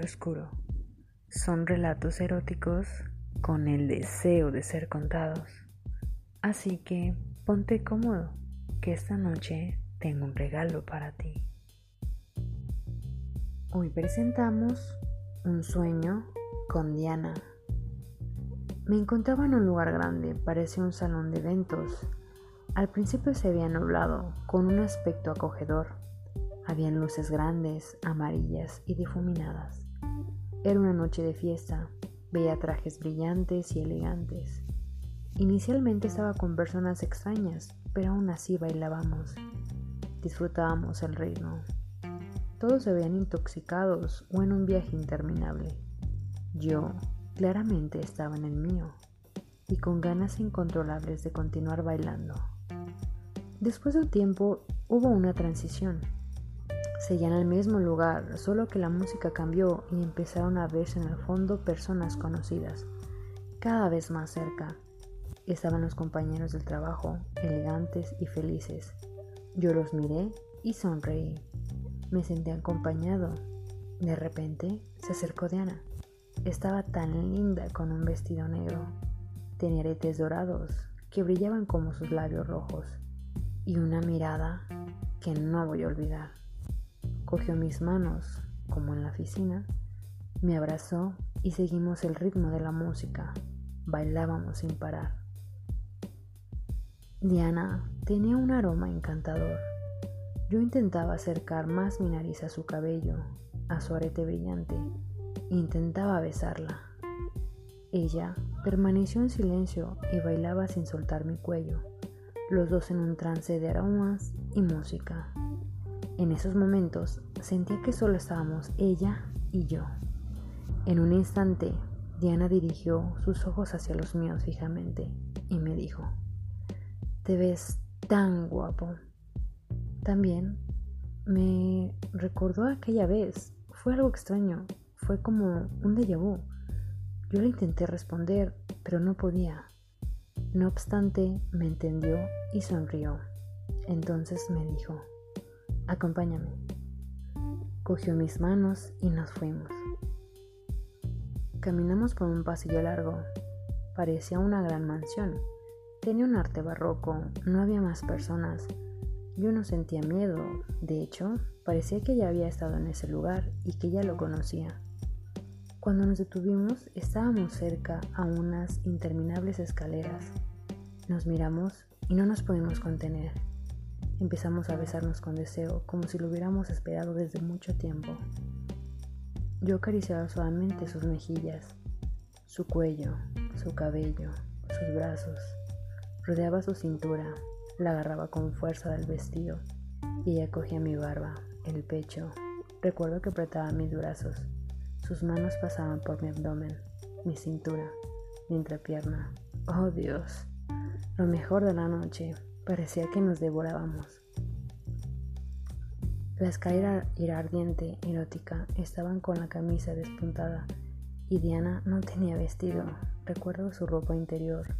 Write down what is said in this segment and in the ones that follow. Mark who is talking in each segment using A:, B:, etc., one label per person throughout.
A: oscuro. Son relatos eróticos con el deseo de ser contados. Así que ponte cómodo, que esta noche tengo un regalo para ti. Hoy presentamos Un sueño con Diana. Me encontraba en un lugar grande, parecía un salón de eventos. Al principio se había nublado, con un aspecto acogedor. Habían luces grandes, amarillas y difuminadas. Era una noche de fiesta. Veía trajes brillantes y elegantes. Inicialmente estaba con personas extrañas, pero aún así bailábamos. Disfrutábamos el ritmo. Todos se veían intoxicados o en un viaje interminable. Yo, claramente, estaba en el mío y con ganas incontrolables de continuar bailando. Después de un tiempo hubo una transición. Seguían al mismo lugar, solo que la música cambió y empezaron a verse en el fondo personas conocidas, cada vez más cerca. Estaban los compañeros del trabajo, elegantes y felices. Yo los miré y sonreí. Me sentí acompañado. De repente se acercó Diana. Estaba tan linda con un vestido negro. Tenía aretes dorados que brillaban como sus labios rojos y una mirada que no voy a olvidar. Cogió mis manos, como en la oficina, me abrazó y seguimos el ritmo de la música. Bailábamos sin parar. Diana tenía un aroma encantador. Yo intentaba acercar más mi nariz a su cabello, a su arete brillante. Intentaba besarla. Ella permaneció en silencio y bailaba sin soltar mi cuello, los dos en un trance de aromas y música. En esos momentos sentía que solo estábamos ella y yo. En un instante, Diana dirigió sus ojos hacia los míos fijamente y me dijo, Te ves tan guapo. También me recordó aquella vez. Fue algo extraño. Fue como un déjà vu. Yo le intenté responder, pero no podía. No obstante, me entendió y sonrió. Entonces me dijo, acompáñame. Cogió mis manos y nos fuimos. Caminamos por un pasillo largo. Parecía una gran mansión. Tenía un arte barroco, no había más personas. Yo no sentía miedo, de hecho, parecía que ya había estado en ese lugar y que ya lo conocía. Cuando nos detuvimos, estábamos cerca a unas interminables escaleras. Nos miramos y no nos pudimos contener. Empezamos a besarnos con deseo, como si lo hubiéramos esperado desde mucho tiempo. Yo acariciaba suavemente sus mejillas, su cuello, su cabello, sus brazos. Rodeaba su cintura, la agarraba con fuerza del vestido y ella cogía mi barba, el pecho. Recuerdo que apretaba mis brazos. Sus manos pasaban por mi abdomen, mi cintura, mi entrepierna. Oh Dios, lo mejor de la noche. Parecía que nos devorábamos. La escalera era ardiente, erótica. Estaban con la camisa despuntada y Diana no tenía vestido. Recuerdo su ropa interior,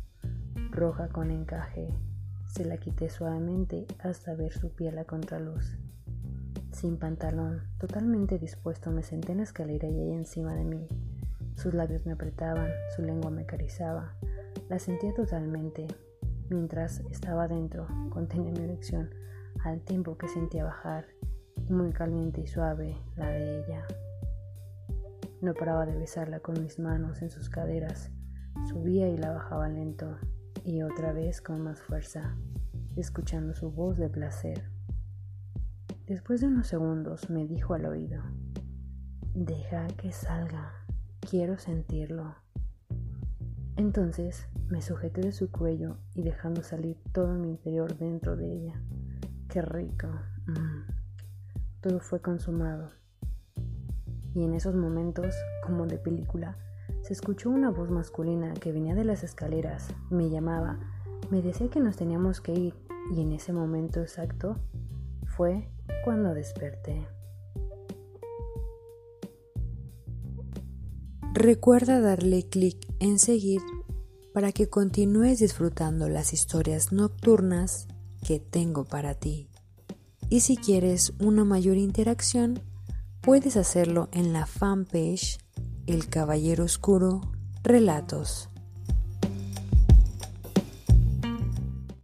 A: roja con encaje, se la quité suavemente hasta ver su piel a contraluz. Sin pantalón, totalmente dispuesto, me senté en la escalera y ella encima de mí. Sus labios me apretaban, su lengua me acariciaba. La sentía totalmente. Mientras estaba dentro, contenía mi erección al tiempo que sentía bajar, muy caliente y suave, la de ella. No paraba de besarla con mis manos en sus caderas, subía y la bajaba lento, y otra vez con más fuerza, escuchando su voz de placer. Después de unos segundos me dijo al oído, deja que salga, quiero sentirlo. Entonces me sujeté de su cuello y dejando salir todo mi interior dentro de ella. Qué rico. Mm. Todo fue consumado. Y en esos momentos, como de película, se escuchó una voz masculina que venía de las escaleras, me llamaba, me decía que nos teníamos que ir y en ese momento exacto fue cuando desperté.
B: Recuerda darle clic en seguir para que continúes disfrutando las historias nocturnas que tengo para ti. Y si quieres una mayor interacción, puedes hacerlo en la fanpage El Caballero Oscuro Relatos.